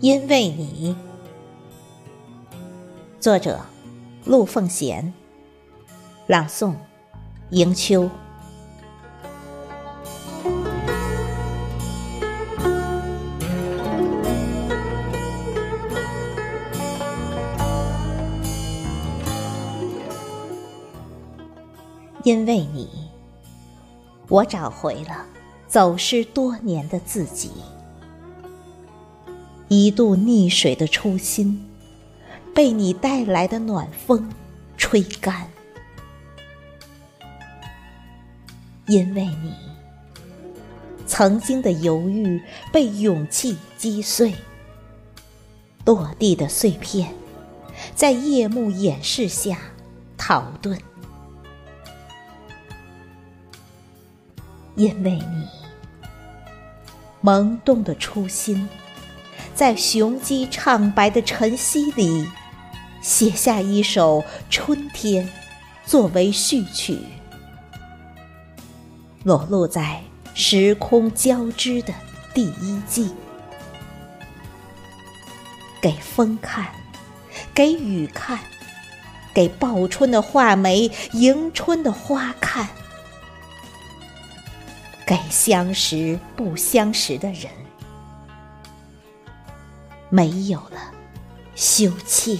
因为你。作者：陆凤贤。朗诵：迎秋。因为你，我找回了走失多年的自己。一度溺水的初心，被你带来的暖风吹干。因为你，曾经的犹豫被勇气击碎。落地的碎片，在夜幕掩饰下逃遁。因为你，萌动的初心，在雄鸡唱白的晨曦里，写下一首春天，作为序曲，裸露在时空交织的第一季，给风看，给雨看，给报春的画眉，迎春的花看。给相识不相识的人，没有了羞怯。